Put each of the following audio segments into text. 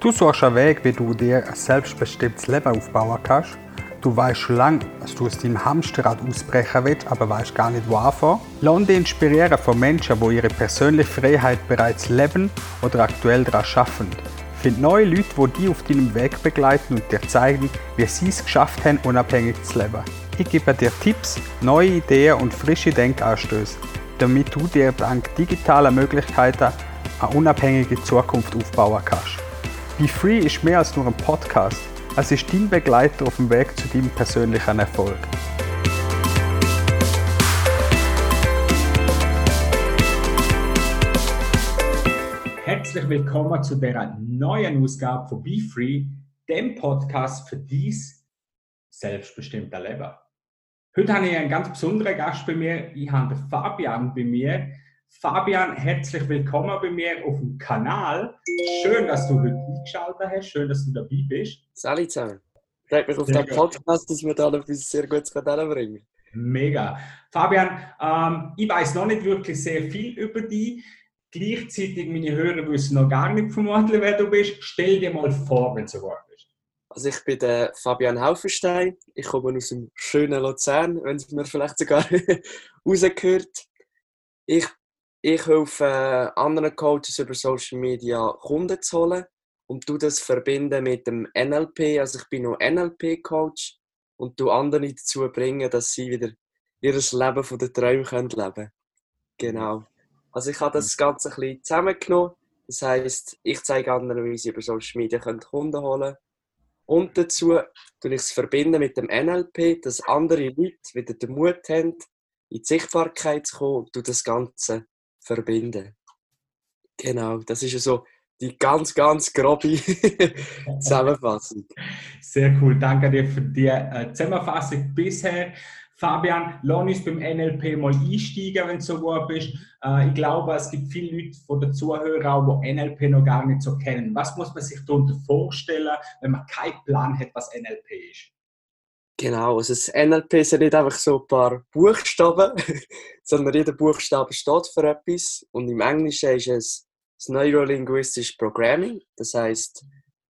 Du suchst einen Weg, wie du dir ein selbstbestimmtes Leben aufbauen kannst. Du weißt schon lange, dass du aus deinem Hamsterrad ausbrechen willst, aber weißt gar nicht, wo anfangen. Lass dich inspirieren von Menschen, die ihre persönliche Freiheit bereits leben oder aktuell daran arbeiten. Find neue Leute, die dich auf deinem Weg begleiten und dir zeigen, wie sie es geschafft haben, unabhängig zu leben. Ich gebe dir Tipps, neue Ideen und frische Denkanstöße, damit du dir dank digitaler Möglichkeiten eine unabhängige Zukunft aufbauen kannst. Be Free ist mehr als nur ein Podcast. Es ist dein Begleiter auf dem Weg zu deinem persönlichen Erfolg. Herzlich willkommen zu der neuen Ausgabe von Be Free, dem Podcast für dies selbstbestimmte Leben. Heute habe ich einen ganz besonderen Gast bei mir. Ich habe Fabian bei mir. Fabian, herzlich willkommen bei mir auf dem Kanal. Schön, dass du heute eingeschaltet hast. Schön, dass du dabei bist. Salut zusammen. Freut mich auf den Podcast, dass wir da etwas sehr Gutes bringen Mega. Fabian, ähm, ich weiß noch nicht wirklich sehr viel über dich. Gleichzeitig, meine Hörer wissen noch gar nicht vermutlich, wer du bist. Stell dir mal vor, wenn du so bist. Also ich bin der Fabian Haufenstein. Ich komme aus dem schönen Luzern, wenn es mir vielleicht sogar rausgehört. Ich ich helfe äh, anderen Coaches über Social Media Kunden zu holen und du das verbinden mit dem NLP. Also ich bin noch NLP-Coach und du andere dazu bringen, dass sie wieder ihr Leben von den Träumen können leben Genau. Also ich habe das Ganze ein bisschen zusammengenommen. Das heisst, ich zeige anderen, wie sie über Social Media Kunden holen können. Und dazu tue ich es verbinden mit dem NLP, dass andere Leute wieder den Mut haben, in die Sichtbarkeit zu kommen und das Ganze verbinden. Genau, das ist ja so die ganz, ganz grobe Zusammenfassung. Sehr cool, danke dir für die äh, Zusammenfassung bisher. Fabian, lass uns beim NLP mal einsteigen, wenn du so gut bist. Äh, ich glaube, es gibt viele Leute von den Zuhörern, die NLP noch gar nicht so kennen. Was muss man sich darunter vorstellen, wenn man keinen Plan hat, was NLP ist? Genau, also das NLP sind nicht einfach so ein paar Buchstaben, sondern jeder Buchstabe steht für etwas. Und im Englischen ist es das Neurolinguistische Programming, das heißt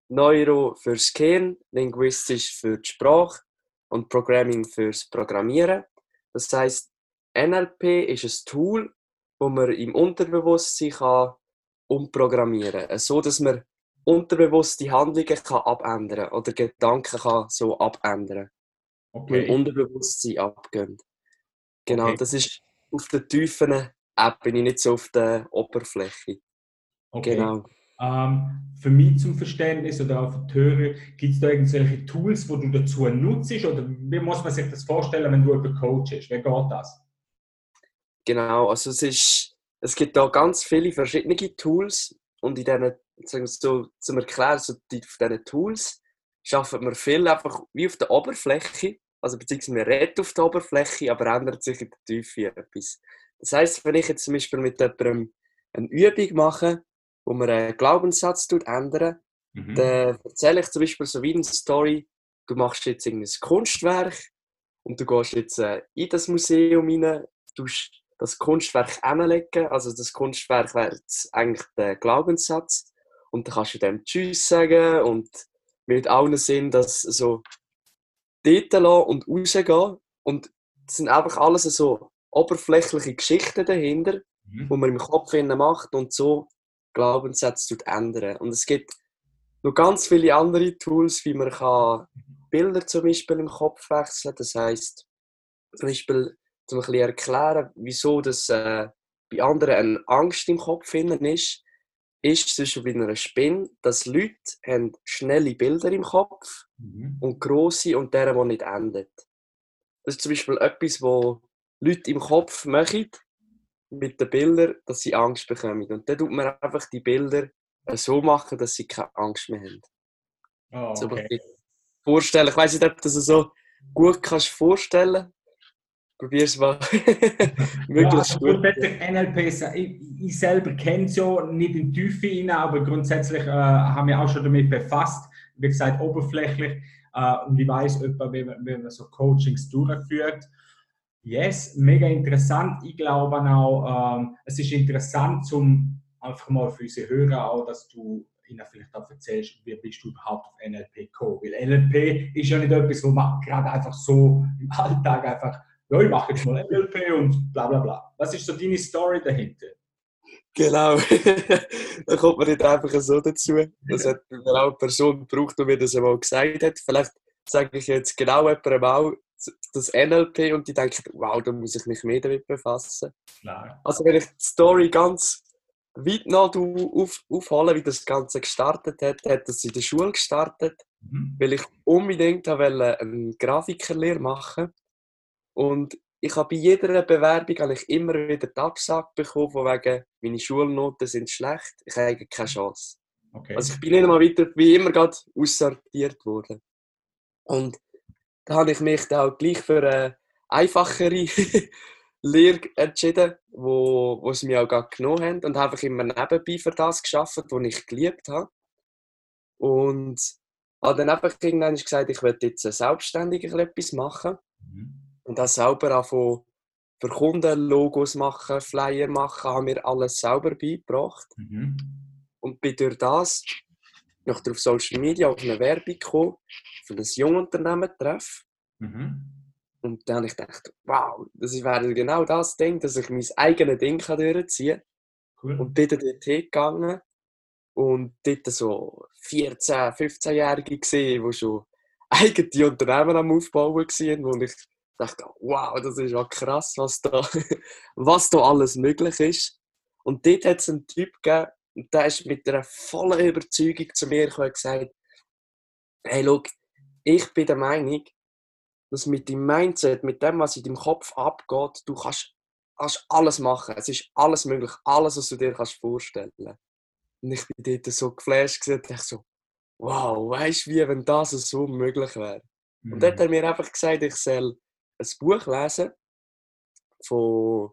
Neuro fürs Gehirn, Linguistisch für die Sprache und Programming fürs Programmieren. Das heißt, NLP ist ein Tool, wo man im Unterbewusstsein kann umprogrammieren kann, so dass man unterbewusste Handlungen kann abändern oder Gedanken kann so abändern kann okay. mit Unterbewusstsein abgehen. Genau, okay. das ist auf der tiefen App, bin ich nicht so auf der Oberfläche. Okay. Genau. Ähm, für mich zum Verständnis oder auch für die Hörer, gibt es da irgendwelche Tools, die du dazu nutzt? Oder wie muss man sich das vorstellen, wenn du über Coach bist? Wie geht das? Genau, also es, ist, es gibt da ganz viele verschiedene Tools und in diesen, sagen wir so, zum Erklären, so die, auf diesen Tools schaffen wir viel einfach wie auf der Oberfläche. Also beziehungsweise wir reden auf der Oberfläche, aber ändert sich in der Tiefe etwas. Das heisst, wenn ich jetzt zum Beispiel mit jemandem eine Übung mache, wo man einen Glaubenssatz ändern, mhm. dann erzähle ich zum Beispiel so wie eine Story, du machst jetzt ein Kunstwerk und du gehst jetzt äh, in das Museum rein, tust das Kunstwerk anlegen, also das Kunstwerk wäre jetzt eigentlich der Glaubenssatz und dann kannst du dem Tschüss sagen und mit allen Sinn, dass so dort lassen und rausgehen. Und es sind einfach alles so oberflächliche Geschichten dahinter, mhm. die man im Kopf macht und so Glaubenssätze ändern. Und es gibt noch ganz viele andere Tools, wie man kann Bilder zum Beispiel im Kopf wechseln Das heißt zum Beispiel zum erklären, wieso das äh, bei anderen eine Angst im Kopf ist ist zwischen bei einer Spinne, dass Leute haben schnelle Bilder im Kopf mhm. und grosse und deren, die nicht enden. Das ist zum Beispiel etwas, wo Leute im Kopf machen mit den Bildern, dass sie Angst bekommen. Und dann tut man einfach die Bilder so machen, dass sie keine Angst mehr haben. Oh, okay. so vorstellen. Ich weiß nicht, ob du das so gut kannst vorstellen probier es mal möglichst ja, gut. NLP, ich, ich selber kenne es ja nicht in die Tiefe rein, aber grundsätzlich äh, haben wir auch schon damit befasst. Wie gesagt, oberflächlich. Äh, und ich weiß etwa, wie man, wie man so Coachings durchführt. Yes, mega interessant. Ich glaube auch, ähm, es ist interessant, zum einfach mal für unsere Hörer auch, dass du ihnen vielleicht auch erzählst, wie bist du überhaupt auf NLP gekommen. Weil NLP ist ja nicht etwas, wo man gerade einfach so im Alltag einfach, ja, ich mache jetzt mal NLP und bla bla bla. Was ist so deine Story dahinter? Genau, da kommt man nicht einfach so dazu. Das hat genau eine Person gebraucht, die mir das einmal gesagt hat. Vielleicht sage ich jetzt genau jemandem auch das NLP und die denken, wow, da muss ich mich mehr damit befassen. Klar. Also wenn ich die Story ganz weit noch auf, aufholen, wie das Ganze gestartet hat, hat es in der Schule gestartet, mhm. weil ich unbedingt eine Grafikerlehre machen und ich habe bei jeder Bewerbung habe ich immer wieder die Absage bekommen, von wegen, meine Schulnoten sind schlecht, ich habe keine Chance. Okay. Also ich bin nicht einmal weiter, wie immer gerade aussortiert worden. Und da habe ich mich dann auch gleich für eine einfachere Lehre entschieden, wo, wo sie mich auch gerade genommen haben und habe einfach immer nebenbei für das geschafft, was ich geliebt habe. Und habe dann einfach irgendwann gesagt, ich möchte jetzt selbstständig etwas machen. Mhm. Und dann selber anfangen, für Kunden Logos machen, Flyer machen, haben mir alles selber beigebracht. Mhm. Und bin durch das noch auf Social Media auf eine Werbung gekommen, für ein Jungunternehmen treff. Mhm. Und dann habe ich gedacht, wow, das wäre genau das Ding, dass ich mein eigenes Ding durchziehen kann. Cool. Und bin dann dort hingegangen und dort so 14-, 15-Jährige gesehen, die schon eigene Unternehmen am Aufbauen waren, wo ich dachte, wow, das ist ja krass, was da, was da alles möglich ist. Und dort hat es einen Typ gegeben, und der ist mit einer vollen Überzeugung zu mir gekommen und gesagt, hey, schau, ich bin der Meinung, dass mit deinem Mindset, mit dem, was in deinem Kopf abgeht, du kannst, kannst alles machen. Es ist alles möglich, alles, was du dir kannst vorstellen kannst. Und ich bin dort so geflasht und dachte so, wow, weißt du, wie wenn das so möglich wäre? Mhm. Und dort hat er mir einfach gesagt, ich soll ein Buch lesen von,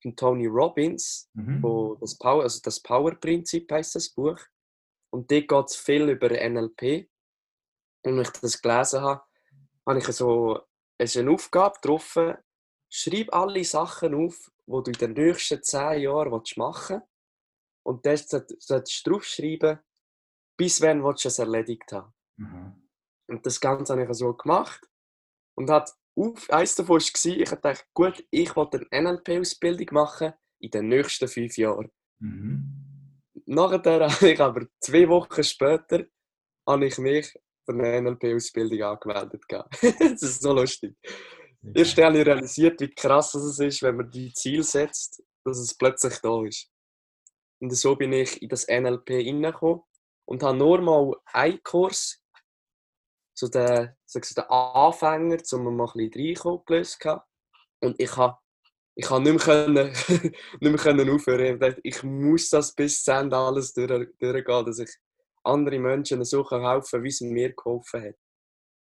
von Tony Robbins, mhm. von das Power, also das Power-Prinzip heißt das Buch. Und dort geht es viel über NLP. Und als ich das gelesen habe, habe ich so es eine Aufgabe getroffen, schreib alle Sachen auf, die du in den nächsten zehn Jahren machen willst. Und das solltest du draufschreiben, bis wann du es erledigt haben. Mhm. Und das Ganze habe ich so gemacht. Und hat auf, eins davon war, ich dachte, gut, ich wollte eine NLP-Ausbildung machen in den nächsten fünf Jahren. Mhm. Nachher habe ich aber zwei Wochen später habe ich mich für eine NLP-Ausbildung angemeldet. das ist so lustig. Okay. Erst habe ich realisiert, wie krass es ist, wenn man die Ziel setzt, dass es plötzlich da ist. Und so bin ich in das NLP hineingekommen und habe nur mal einen Kurs so der, so der Anfänger, um mal ein bisschen gelöst. Und ich habe ich habe nicht mehr, nicht mehr aufhören. Ich, dachte, ich muss das bis zum Ende alles durch, durchgehen, dass ich andere Menschen so helfen kann, wie es mir geholfen hat.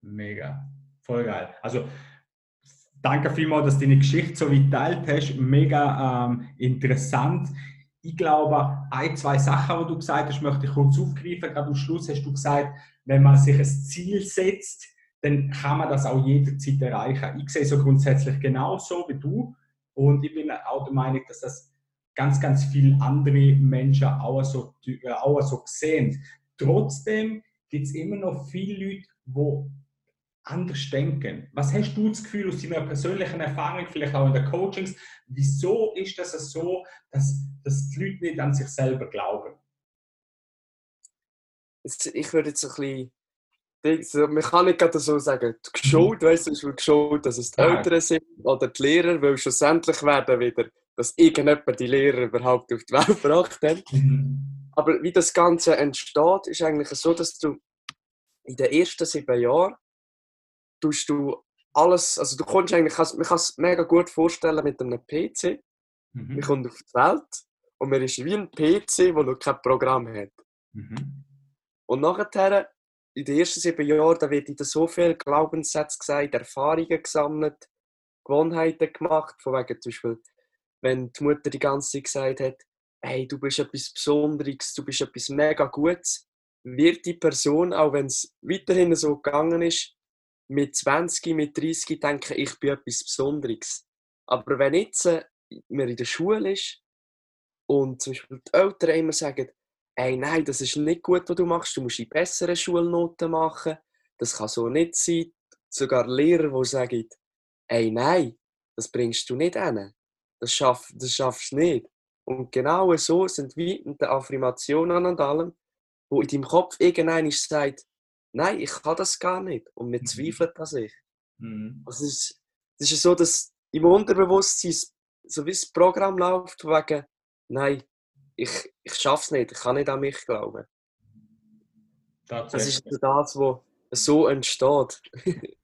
Mega, voll geil. Also danke vielmals, dass du deine Geschichte so weit teilt hast. Mega ähm, interessant. Ich glaube, ein, zwei Sachen, die du gesagt hast, möchte ich kurz aufgreifen. Gerade am Schluss hast du gesagt, wenn man sich ein Ziel setzt, dann kann man das auch jederzeit erreichen. Ich sehe so grundsätzlich genauso wie du und ich bin auch der Meinung, dass das ganz, ganz viele andere Menschen auch so, äh, auch so sehen. Trotzdem gibt es immer noch viele Leute, die anders denken. Was hast du das Gefühl aus deiner persönlichen Erfahrung, vielleicht auch in den Coachings, wieso ist das so, dass, dass die Leute nicht an sich selber glauben? ich würde jetzt ein bisschen man kann nicht gerade so sagen, geschult, weißt du, ist geschult, dass es die ja. Eltern sind oder die Lehrer, weil schlussendlich werden wieder, dass irgendjemand die Lehrer überhaupt auf die Welt gebracht hat. Mhm. Aber wie das Ganze entsteht, ist eigentlich so, dass du in den ersten sieben Jahren tust du alles, also du kannst eigentlich, man kann es mega gut vorstellen mit einem PC. Mhm. Man kommt auf die Welt und man ist wie ein PC, der noch kein Programm hat. Mhm. Und nachher, in den ersten sieben Jahren, da wird in so viel Glaubenssätze gesagt, Erfahrungen gesammelt, Gewohnheiten gemacht, von wegen zum Beispiel, wenn die Mutter die ganze Zeit gesagt hat, hey, du bist etwas Besonderes, du bist etwas mega Gutes, wird die Person, auch wenn es weiterhin so gegangen ist, mit 20, mit 30 denken, ich bin etwas Besonderes. Aber wenn jetzt äh, man in der Schule ist und zum Beispiel die Eltern immer sagen, ey, nein, das ist nicht gut, was du machst, du musst die besseren Schulnoten machen, das kann so nicht sein. Sogar Lehrer, die sagen, ey, nein, das bringst du nicht hin, das, schaff, das schaffst du nicht. Und genau so sind wie mit den Affirmationen und allem, wo in deinem Kopf irgendeiner sagt, nein, ich kann das gar nicht. Und man mhm. zweifelt an sich. Mhm. Also es, ist, es ist so, dass im Unterbewusstsein so wie das Programm läuft, wegen, nein, ich, ich schaffe es nicht, ich kann nicht an mich glauben. Das ist das, was so entsteht.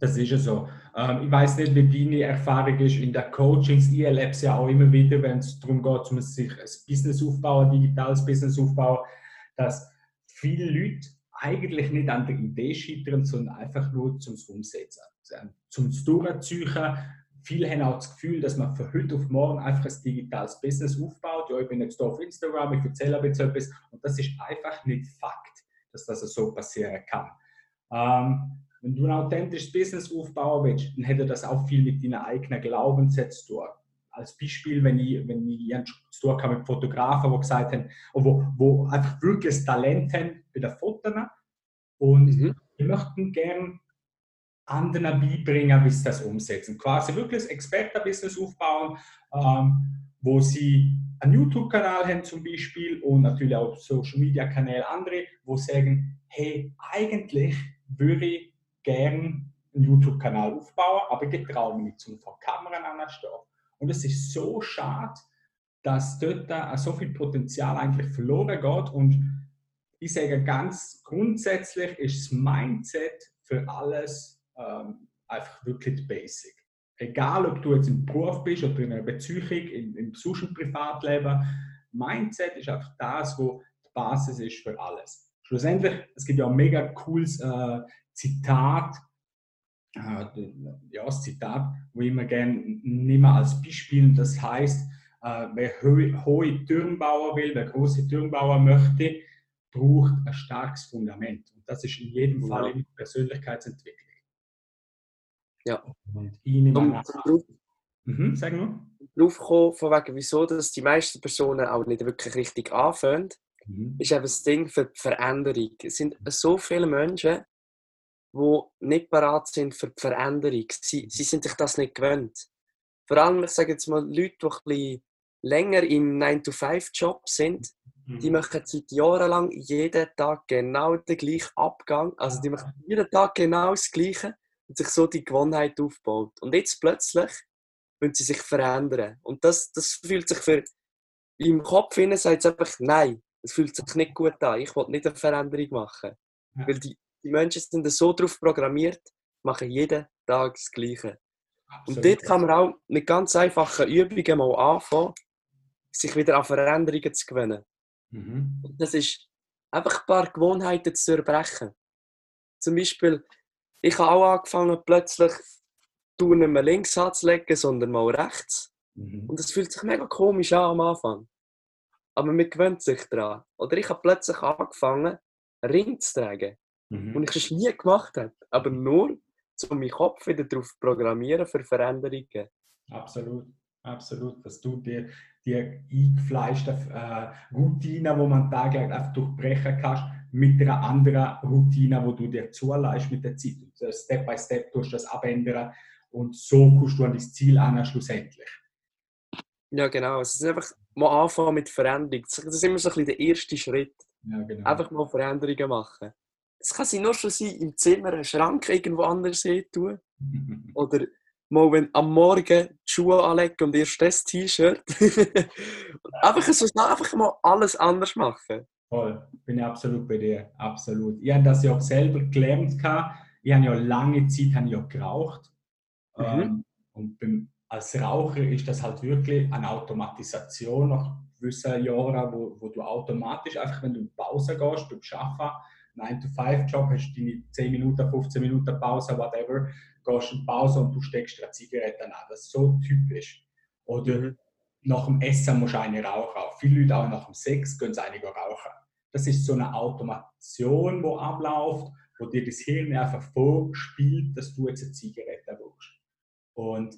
das ist ja so. Ähm, ich weiß nicht, wie deine Erfahrung ist in der Coachings. Ich erlebe es ja auch immer wieder, wenn es darum geht, um sich ein Business aufbauen, ein digitales Business aufbauen, dass viele Leute eigentlich nicht an der Idee scheitern, sondern einfach nur zum Umsetzen, zum Durchziehen. Viele haben auch das Gefühl, dass man von heute auf morgen einfach ein digitales Business aufbaut. Ja, ich bin jetzt hier auf Instagram, ich erzähle jetzt etwas. Und das ist einfach nicht Fakt, dass das so passieren kann. Ähm, wenn du ein authentisches Business aufbauen willst, dann hätte das auch viel mit deinen eigenen Glaubenssätzen zu tun. Als Beispiel, wenn ich, wenn ich zu tun habe mit Fotografen, die gesagt haben, wo, wo einfach wirklich das Talent haben bei den Fotos und mhm. die möchten gerne anderen beibringen, wie sie das umsetzen. Quasi wirklich ein Expertenbusiness aufbauen, ähm, wo sie einen YouTube-Kanal haben zum Beispiel und natürlich auch Social-Media-Kanäle andere, wo sagen, hey, eigentlich würde ich gerne einen YouTube-Kanal aufbauen, aber ich traue mich nicht zum vor Kameran anstehen. Und es ist so schade, dass dort so viel Potenzial eigentlich verloren geht und ich sage ganz grundsätzlich ist das Mindset für alles ähm, einfach wirklich basic. Egal, ob du jetzt im Beruf bist oder in einer Beziehung, im, im sonstigen Privatleben, Mindset ist einfach das, wo die Basis ist für alles. Schlussendlich, es gibt ja ein mega cooles äh, Zitat, äh, ja, das Zitat, wo ich immer gerne nehme als Beispiel, das heißt, äh, wer hohe, hohe Türme bauen will, wer große Türme bauen möchte, braucht ein starkes Fundament. Und das ist in jedem. Fall in Persönlichkeitsentwicklung. Ja. Und ich nehme an, mhm, sag nur. Drauf kommen, von wegen, wieso dass die meisten Personen auch nicht wirklich richtig anfangen, mhm. ist eben das Ding für die Veränderung. Es sind so viele Menschen, die nicht bereit sind für die Veränderung. Sie, sie sind sich das nicht gewöhnt. Vor allem, ich sage jetzt mal, Leute, die ein bisschen länger im 9-to-5-Job sind, die mhm. machen seit Jahren lang jeden Tag genau den gleichen Abgang. Also die machen jeden Tag genau das Gleiche und sich so die Gewohnheit aufbaut. Und jetzt plötzlich wollen sie sich verändern. Und das, das fühlt sich für im Kopf hinein sagt es einfach, nein, es fühlt sich nicht gut an. Ich will nicht eine Veränderung machen. Ja. Weil die, die Menschen sind so darauf programmiert, machen jeden Tag das Gleiche. Absolut. Und dort kann man auch mit ganz einfachen Übungen mal anfangen, sich wieder an Veränderungen zu gewöhnen. Mhm. Das ist einfach ein paar Gewohnheiten zu erbrechen. Zum Beispiel, ich habe auch angefangen, plötzlich du nicht mehr links anzulegen, sondern mal rechts. Mhm. Und das fühlt sich mega komisch an am Anfang. Aber man gewöhnt sich daran. Oder ich habe plötzlich angefangen, Ring zu tragen. Mhm. Und ich es nie gemacht habe. Aber nur, um meinen Kopf wieder darauf zu programmieren für Veränderungen. Absolut, absolut. Dass du dir die eingefleischten äh, Routine, die man täglich einfach durchbrechen kannst, mit einer anderen Routine, wo du dir zuleist mit der Zeit. Und Step by Step tust du das abändern und so kommst du an das Ziel an, schlussendlich. Ja, genau. Es ist einfach mal anfangen mit Veränderung. Das ist immer so ein bisschen der erste Schritt. Ja, genau. Einfach mal Veränderungen machen. Es kann sich nur schon sein, im Zimmer einen Schrank irgendwo anders tun. Oder mal wenn am Morgen die Schuhe anlegen und erst das T-Shirt. einfach, so, einfach mal alles anders machen. Voll, bin ich absolut bei dir, absolut. Ich habe das ja auch selber gelernt. Ich habe ja lange Zeit habe ich ja geraucht. Mhm. Ähm, und beim, als Raucher ist das halt wirklich eine Automatisation nach gewissen Jahren, wo, wo du automatisch, einfach wenn du in Pause gehst, beim Arbeiten, 9-to-5-Job, hast du deine 10 Minuten, 15 Minuten Pause, whatever, gehst in Pause und du steckst eine Zigarette an. Das ist so typisch. Oder mhm. nach dem Essen musst du eine rauchen. Viele Leute auch nach dem Sex gehen sie eine rauchen. Das ist so eine Automation, die abläuft, wo dir das Hirn einfach vorspielt, dass du jetzt eine Zigarette willst. Und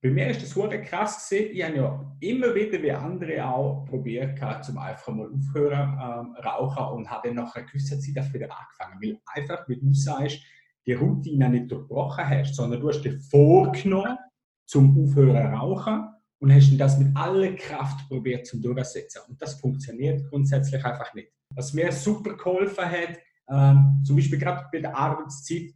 bei mir ist das super krass gesehen. Ich habe ja immer wieder wie andere auch probiert, zum einfach mal aufhören ähm, rauchen und habe dann nach einer gewissen Zeit das wieder angefangen. Weil einfach, wie du sagst, die Routine nicht durchbrochen hast, sondern du hast dir vorgenommen, zum Aufhören rauchen und hast das mit aller Kraft probiert zum Durchsetzen. Und das funktioniert grundsätzlich einfach nicht. Was mir super geholfen hat, ähm, zum Beispiel gerade bei der Arbeitszeit,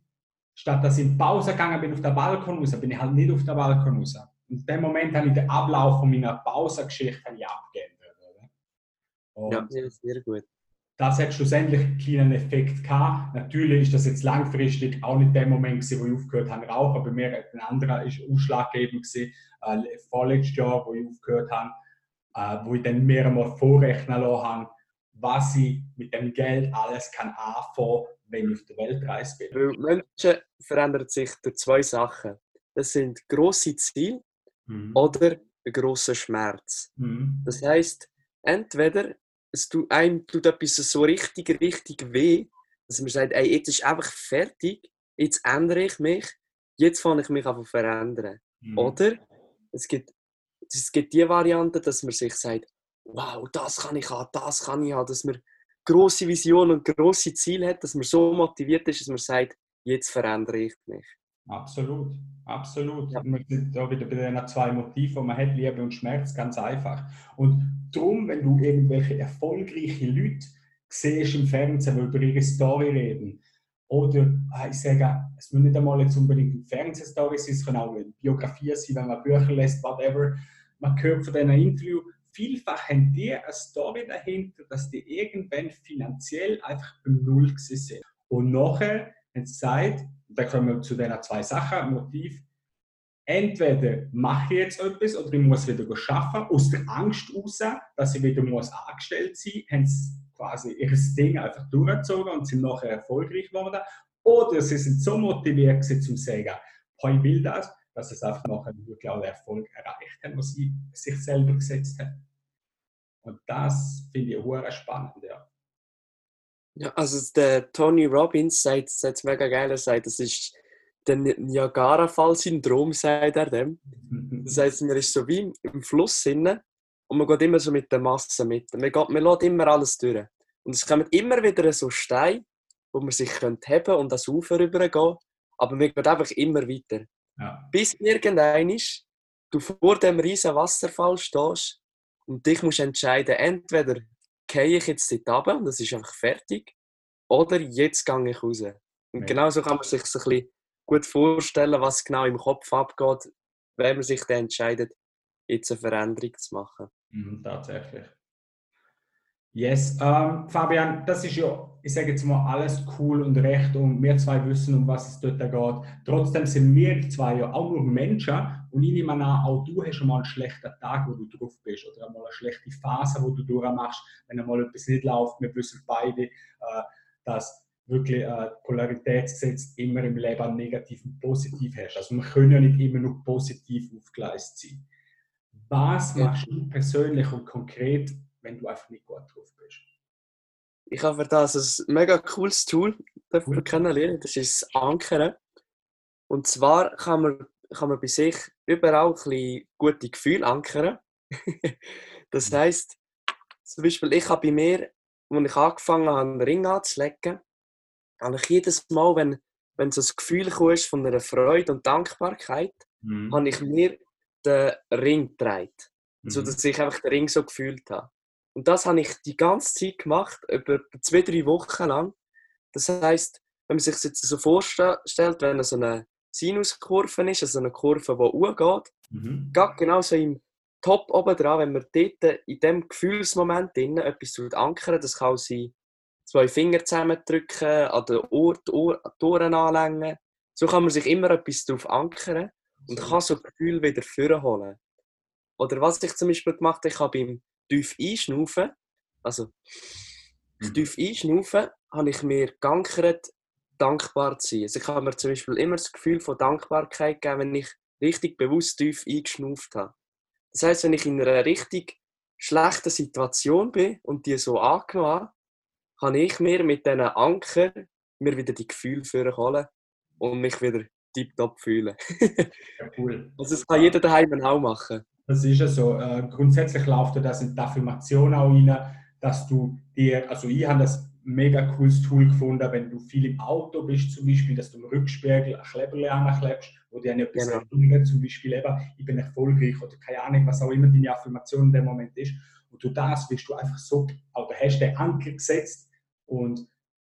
statt dass ich in Pause gegangen bin auf der Balkon raus, bin ich halt nicht auf der Balkon raus. Und in dem Moment habe ich den Ablauf von meiner Pausengeschichte abgeändert. ja, sehr gut. Das hat schlussendlich einen kleinen Effekt gehabt. Natürlich ist das jetzt langfristig auch nicht der Moment gewesen, wo ich aufgehört habe rauchen. Bei mir ein anderer ist ausschlaggebend gewesen, äh, vorletztes Jahr, wo ich aufgehört habe, äh, wo ich dann mehrmals vorrechnen lassen habe, was ich mit dem Geld alles kann anfangen wenn ich auf der Weltreise bin. Weil Menschen verändern sich durch zwei Sachen. Das sind grosse Ziele mhm. oder ein grosser Schmerz. Mhm. Das heißt, entweder es tut, einem tut etwas so richtig, richtig weh, dass man sagt, ey, jetzt ist einfach fertig, jetzt ändere ich mich, jetzt fange ich mich einfach verändern. Mhm. Oder es gibt, es gibt die Variante, dass man sich sagt, wow, das kann ich haben, das kann ich haben, dass man große Vision und große Ziele hat, dass man so motiviert ist, dass man sagt, jetzt verändere ich mich. Absolut, absolut. Ja. Wir sind da wieder bei den zwei Motiven, die man hat, Liebe und Schmerz, ganz einfach. Und darum, wenn du irgendwelche erfolgreiche Leute siehst im Fernsehen, die über ihre Story reden, oder ah, ich sage, es muss nicht einmal jetzt unbedingt Fernsehstory sein, es können auch Biografien sein, wenn man Bücher lässt, whatever. Man hört von diesen Interview, vielfach haben die eine Story dahinter, dass die irgendwann finanziell einfach beim Null sind. Und nachher haben sie gesagt, da kommen wir zu diesen zwei Sachen, Motiv, entweder mache ich jetzt etwas oder ich muss wieder arbeiten, aus der Angst heraus, dass ich wieder muss angestellt sein muss, haben sie quasi ihr Ding einfach durchgezogen und sind nachher erfolgreich geworden. Oder sie sind so motiviert gewesen, zum zu sagen, ich will das, dass es einfach nachher wirklich auch den Erfolg erreicht hat, was sie sich selber gesetzt hat. Und das finde ich auch spannend, ja. Ja, also der Tony Robbins sagt es mega geil, er sagt, das ist der Niagara-Fall-Syndrom, sagt er dem. Das heißt, man ist so wie im Fluss und man geht immer so mit der Masse mit. Man, geht, man lässt immer alles durch. Und es kommen immer wieder so Steine, wo man sich heben und das Ufer rübergehen aber man geht einfach immer weiter. Ja. Bis irgendein du vor dem riesen Wasserfall stehst und dich musst entscheiden, entweder gehe ich jetzt dort runter und das ist einfach fertig, oder jetzt gehe ich raus. Und ja. genau so kann man sich so ein bisschen gut vorstellen, was genau im Kopf abgeht, wenn man sich dann entscheidet, jetzt eine Veränderung zu machen. Mhm, tatsächlich. Yes, ähm, Fabian, das ist ja, ich sage jetzt mal, alles cool und recht und wir zwei wissen, um was es dort geht. Trotzdem sind wir zwei ja auch nur Menschen und ich nehme an, auch du hast schon mal einen schlechten Tag, wo du drauf bist oder mal eine schlechte Phase, wo du durchmachst, wenn einmal etwas nicht läuft. Wir wissen beide, äh, dass wirklich äh, Polaritätsgesetz immer im Leben negativ und positiv hast. Also wir können ja nicht immer nur positiv aufgeleistet sein. Was machst du persönlich und konkret wenn du einfach nicht gut drauf bist. Ich habe für das ein mega cooles Tool dafür kennenlernen. Das ist das Ankern. Und zwar kann man, kann man bei sich überall ein gute Gefühle ankern. das mhm. heisst, zum Beispiel, ich habe bei mir, als ich angefangen habe, einen Ring anzulegen, habe ich jedes Mal, wenn, wenn so ein Gefühl kommt von einer Freude und Dankbarkeit, mhm. habe ich mir den Ring getragen. Mhm. Sodass ich einfach den Ring so gefühlt habe. Und das habe ich die ganze Zeit gemacht, über zwei, drei Wochen lang. Das heißt, wenn man sich das jetzt so vorstellt, wenn so eine Sinuskurve ist, also eine Kurve, die hochgeht, mhm. genau so im Top oben dran, wenn man dort in diesem Gefühlsmoment drin etwas ankern das kann sein, zwei Finger zusammendrücken, an den Ohr, die, Ohr, die Ohren anlängen. So kann man sich immer etwas darauf ankern und kann so Gefühl wieder vorholen. Oder was ich zum Beispiel gemacht habe, ich habe beim tief einschnaufen, also mhm. tief einschnaufen, habe ich mir geankert, dankbar zu sein. Also ich habe mir zum Beispiel immer das Gefühl von Dankbarkeit gegeben, wenn ich richtig bewusst tief eingeschnauft habe. Das heißt, wenn ich in einer richtig schlechten Situation bin und die so angenommen habe, kann ich mir mit diesen Anker mir wieder die Gefühle holen und mich wieder tiptop fühlen. Ja, cool. Also das kann jeder daheim auch machen. Das ist ja so. Äh, grundsätzlich läuft ja das in die Affirmation auch rein, dass du dir, also ich habe das mega cooles Tool gefunden, wenn du viel im Auto bist, zum Beispiel, dass du im Rückspiegel ein Kleberle anklebst, wo dir etwas Genau. erinnert, zum Beispiel eben, ich bin erfolgreich oder keine Ahnung, was auch immer deine Affirmation in dem Moment ist. Und durch das wirst du einfach so, oder hast den Anker gesetzt und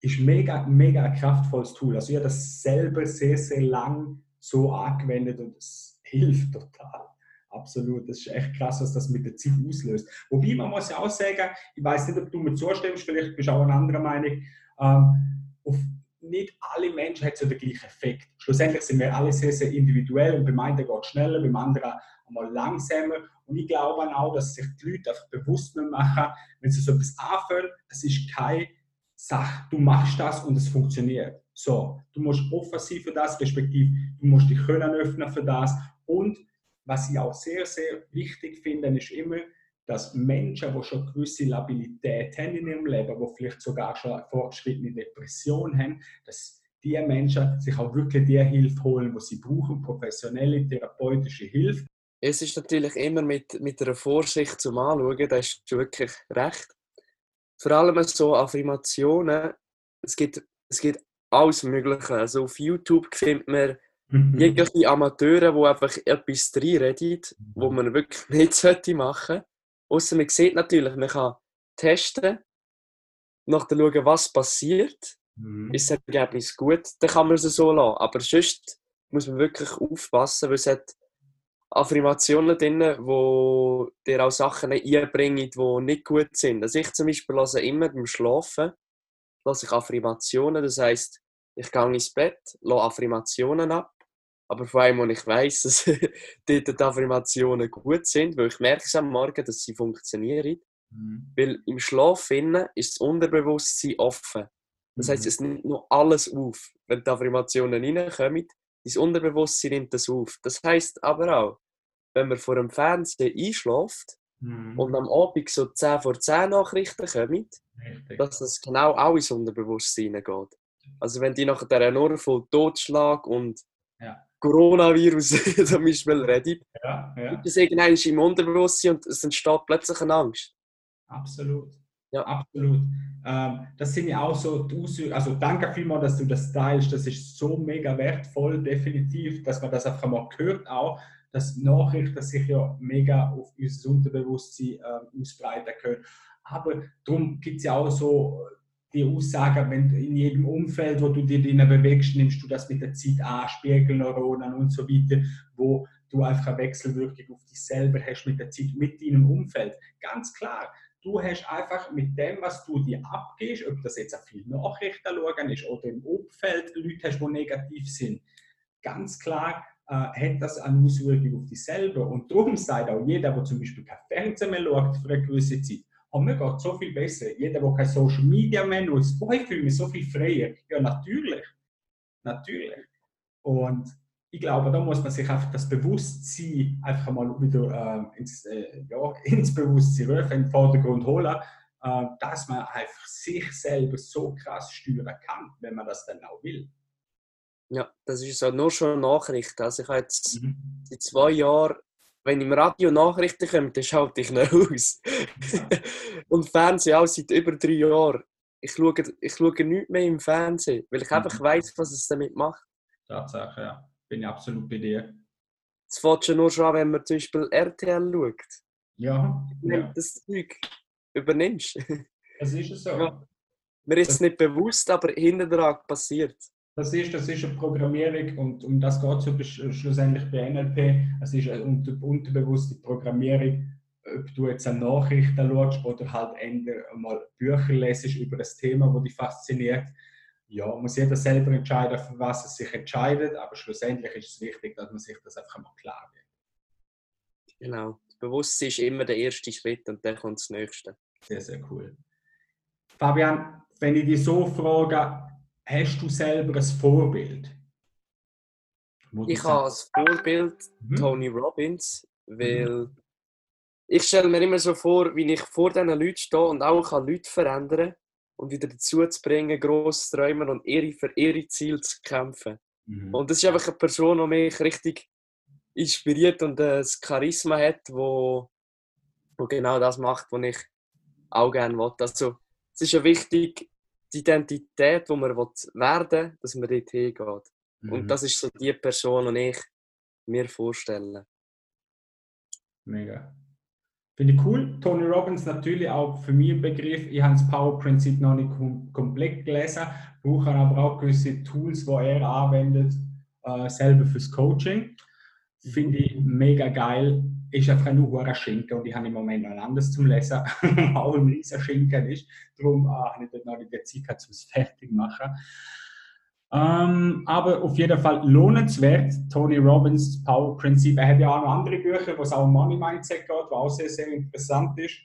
ist mega, mega ein kraftvolles Tool. Also ich habe das selber sehr, sehr lang so angewendet und es hilft total. Absolut, das ist echt krass, was das mit der Zeit auslöst. Wobei man muss ja auch sagen, ich weiß nicht, ob du mir zustimmst, vielleicht bist du auch eine andere Meinung, ähm, auf nicht alle Menschen haben so den gleichen Effekt. Schlussendlich sind wir alle sehr, sehr individuell und beim einen geht es schneller, beim anderen einmal langsamer. Und ich glaube auch, dass sich die Leute einfach bewusst machen, wenn sie so etwas anfangen, es ist keine Sache, du machst das und es funktioniert. So, du musst offen sein für das, respektive du musst dich können öffnen für das. Und was ich auch sehr, sehr wichtig finde, ist immer, dass Menschen, die schon gewisse Labilität haben in ihrem Leben, die vielleicht sogar schon eine fortgeschrittene Depression haben, dass die Menschen sich auch wirklich die Hilfe holen, die sie brauchen, professionelle, therapeutische Hilfe. Es ist natürlich immer mit, mit einer Vorsicht zum Anschauen, da hast du wirklich recht. Vor allem so Affirmationen, es gibt, es gibt alles Mögliche. Also auf YouTube findet man jegliche Amateure, die einfach etwas reinreden, wo man wirklich nicht sollte machen sollte. Außer man sieht natürlich, man kann testen, nachher schauen, was passiert. Mhm. Ist das Ergebnis gut, dann kann man es so lassen. Aber sonst muss man wirklich aufpassen, weil es hat Affirmationen drin, die dir auch Sachen einbringen, die nicht gut sind. Also ich zum Beispiel lasse immer beim Schlafen lasse ich Affirmationen, das heisst, ich gehe ins Bett, lasse Affirmationen ab, aber vor allem, wenn ich weiss, dass dort die Affirmationen gut sind, weil ich merke es am Morgen, dass sie funktionieren. Mhm. Weil im Schlaf innen ist das Unterbewusstsein offen. Das heisst, Mhm. es nimmt noch alles auf. Wenn die Affirmationen reinkommen, dein Unterbewusstsein nimmt das auf. Das heisst aber auch, wenn man vor dem Fernsehen einschläft Mhm. und am Abend so 10 vor 10 Nachrichten kommen, Richtig. dass das genau auch ins Unterbewusstsein geht. Also wenn die nachher nur von Totschlag und Ja. Coronavirus zum Beispiel reden, Ja, ja. ist das irgendwann im Unterbewusstsein und es entsteht plötzlich eine Angst. Absolut. Ja. Absolut. Ähm, das sind ja auch so die Auswirkungen. Also danke vielmals, dass du das teilst. Das ist so mega wertvoll, definitiv, dass man das einfach mal hört auch, dass Nachrichten sich ja mega auf unser Unterbewusstsein ähm, ausbreiten können. Aber darum gibt es ja auch so die Aussagen, wenn in jedem Umfeld, wo du dich drinnen bewegst, nimmst du das mit der Zeit an, Spiegelneuronen und so weiter, wo du einfach eine Wechselwirkung auf dich selber hast mit der Zeit, mit deinem Umfeld. Ganz klar, du hast einfach mit dem, was du dir abgehst, ob das jetzt auf viele Nachrichten schauen ist oder im Umfeld Leute hast, die negativ sind, ganz klar äh, hat das eine Auswirkung auf dich selber. Und darum sagt auch jeder, der zum Beispiel kein Fernsehen mehr schaut für eine gewisse Zeit, oh, mir geht so viel besser. Jeder, der kein Social Media mehr nutzt, oh, ich fühle mich so viel freier. Ja, natürlich. Natürlich. Und ich glaube, da muss man sich einfach das Bewusstsein einfach mal wieder äh, ins, äh, ja, ins Bewusstsein rufen, in den Vordergrund holen, äh, dass man einfach sich selber so krass steuern kann, wenn man das dann auch will. Ja, das ist so nur schon Nachrichten. Also ich habe jetzt Mhm. seit zwei Jahren, wenn im Radio Nachrichten kommen, dann schalte ich nicht aus. Und Fernsehen auch seit über drei Jahren. Ich schaue, ich schaue nichts mehr im Fernsehen, weil ich einfach Mhm. weiß, was es damit macht. Tatsache, ja. Bin ich absolut bei dir. Es fängt schon nur schon an, wenn man zum Beispiel RTL schaut. Ja, Wenn ja. das Zeug übernimmst. das ist es so. Ja. Mir ist es nicht bewusst, aber hinten dran passiert. Das ist, das ist eine Programmierung und um das geht es schlussendlich bei NLP. Es ist eine unter, unterbewusste Programmierung, ob du jetzt eine Nachrichten schaust oder halt eher mal Bücher lesest über das Thema, das dich fasziniert. Ja, muss jeder selber entscheiden, für was er sich entscheidet, aber schlussendlich ist es wichtig, dass man sich das einfach mal klar wird. Genau. Das Bewusstsein ist immer der erste Schritt und dann kommt das nächste. Sehr, sehr cool. Fabian, wenn ich dich so frage, hast du selber ein Vorbild? Ich habe als Vorbild Mhm. Tony Robbins, weil ich stelle mir immer so vor, wie ich vor diesen Leuten stehe und auch kann Leute verändern und wieder dazu zu bringen, gross zu träumen und ihre, für ihre Ziele zu kämpfen. Mhm. Und das ist einfach eine Person, die mich richtig inspiriert und ein Charisma hat, wo, wo genau das macht, was ich auch gerne will. Also, es ist ja wichtig, die Identität, die man werden will, dass man dort hingeht. Mhm. Und das ist so die Person, die ich mir vorstelle. Mega. Finde ich cool. Tony Robbins natürlich auch für mich ein Begriff. Ich habe das Power-Prinzip noch nicht kom komplett gelesen, brauche aber auch gewisse Tools, die er anwendet, äh, selber fürs Coaching. Finde ich mega geil. Ist einfach ein Schinken und ich habe im Moment noch ein anderes zum Lesen, auch ein riesiger Schinken ist. Darum äh, habe ich dort noch die Zeit es fertig zu machen. Ähm, aber auf jeden Fall lohnenswert. Tony Robbins Power Prinzip. Er hat ja auch noch andere Bücher, wo es auch um Money Mindset geht, was auch sehr, sehr interessant ist.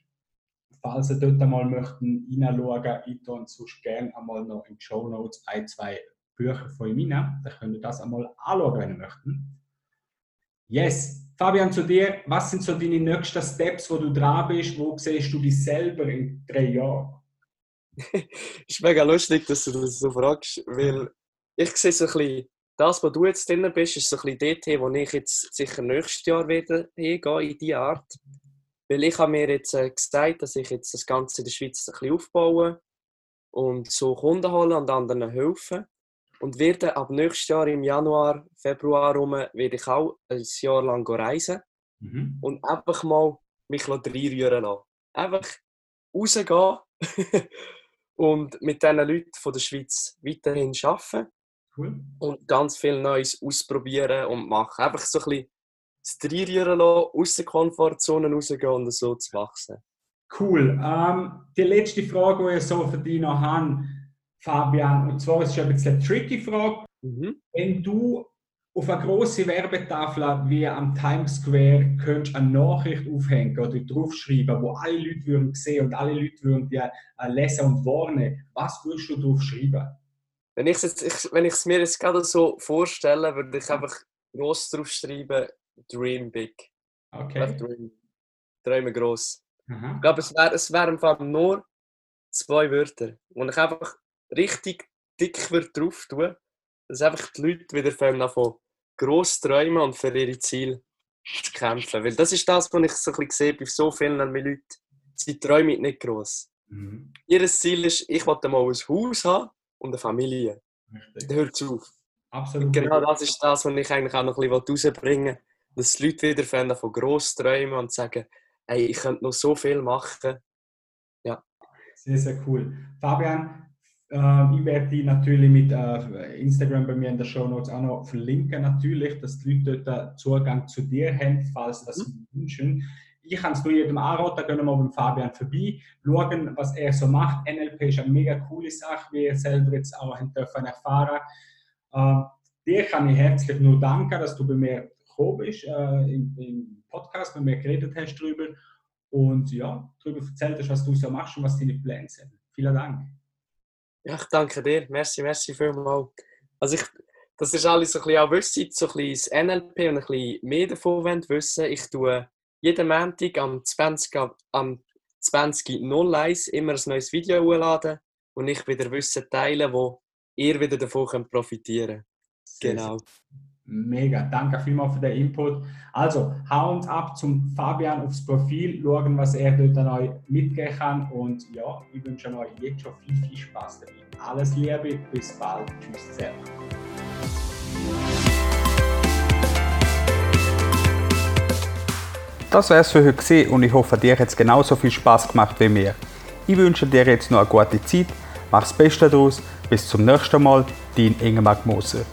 Falls ihr dort einmal möchten reinschauen, ich tue sonst gerne einmal noch in die Show Notes ein, zwei Bücher von ihm rein. Dann könnt ihr das einmal anschauen, wenn ihr möchtet. Yes. Fabian, zu dir, was sind so deine nächsten Steps, wo du dran bist? Wo siehst du dich selber in drei Jahren? ist mega lustig, dass du das so fragst, weil ich sehe so ein bisschen, das, wo du jetzt drin bist, ist so ein bisschen dort, wo ich jetzt sicher nächstes Jahr wieder hingehe, in diese Art. Weil ich habe mir jetzt äh, gesagt, dass ich jetzt das Ganze in der Schweiz ein bisschen aufbaue und so Kunden holen und anderen helfen. Und werde ab nächstes Jahr im Januar, Februar rum, werde ich auch ein Jahr lang reisen mhm. und einfach mal mich reinrühren lassen. Einfach rausgehen und mit diesen Leuten von der Schweiz weiterhin arbeiten Cool. Und ganz viel Neues ausprobieren und machen. Einfach so ein bisschen das Reinrühren lassen, aus der Komfortzone rausgehen und so zu wachsen. Cool. Ähm, die letzte Frage, die ich so für dich noch habe, Fabian, und zwar ist es ein bisschen eine tricky Frage. Mhm. Wenn du auf einer grossen Werbetafel wie am Times Square könntest eine Nachricht aufhängen oder draufschreiben, wo alle Leute würden sehen und alle Leute würden dir lesen und warnen, was würdest du draufschreiben? Wenn ich es mir jetzt gerade so vorstelle, würde ich einfach groß drauf schreiben, Dream Big. Okay. Dream. Träume groß. Ich glaube, es wären es wär nur zwei Wörter, wo ich einfach richtig dick wird drauf tun, dass einfach die Leute wieder von gross träumen und für ihre Ziele zu kämpfen. Weil das ist das, was ich so ein bisschen sehe bei so vielen Leuten. Sie träumen nicht gross. Mhm. Ihr Ziel ist, ich wollte mal ein Haus haben und eine Familie. Richtig. Dann hört es auf. Absolut. Und genau das ist das, was ich eigentlich auch noch ein bisschen rausbringen will. Dass die Leute wieder von gross träumen und sagen, hey, ich könnte noch so viel machen. Ja. Sehr, sehr cool. Fabian, äh, ich werde die natürlich mit äh, Instagram bei mir in der Show Notes auch noch verlinken, natürlich, dass die Leute dort Zugang zu dir haben, falls das mhm. wünschen ich kann es nur jedem anraten, gehen wir mal beim Fabian vorbei, schauen, was er so macht. NLP ist eine mega coole Sache, wie ihr selber jetzt auch dürfen erfahren. Äh, dir kann ich herzlich nur danken, dass du bei mir gekommen bist, äh, im, im, Podcast, mit mir geredet hast darüber und ja, darüber erzählt hast, was du so machst und was deine Pläne sind. Vielen Dank. Ja, ich danke dir. Merci, merci vielmals. Also ich, das ist alles so ein bisschen auch wissen, so ein bisschen das NLP und ein bisschen mehr davon wissen. Ich tue jeden Montag am 20. am 20.01 immer ein neues Video hochladen und ich wieder Wissen teilen, wo ihr wieder davon profitieren könnt. Genau. Mega, danke vielmals für den Input. Also, hauen ab zum Fabian aufs Profil, schauen, was er dort an euch mitgeben kann. Und ja, ich wünsche euch jetzt schon viel, viel Spaß dabei. Alles Liebe, bis bald. Tschüss zusammen. Das wäre es für heute und ich hoffe, dir hat es genauso viel Spaß gemacht wie mir. Ich wünsche dir jetzt noch eine gute Zeit, mach das Beste daraus, bis zum nächsten Mal, dein Ingemar Moser.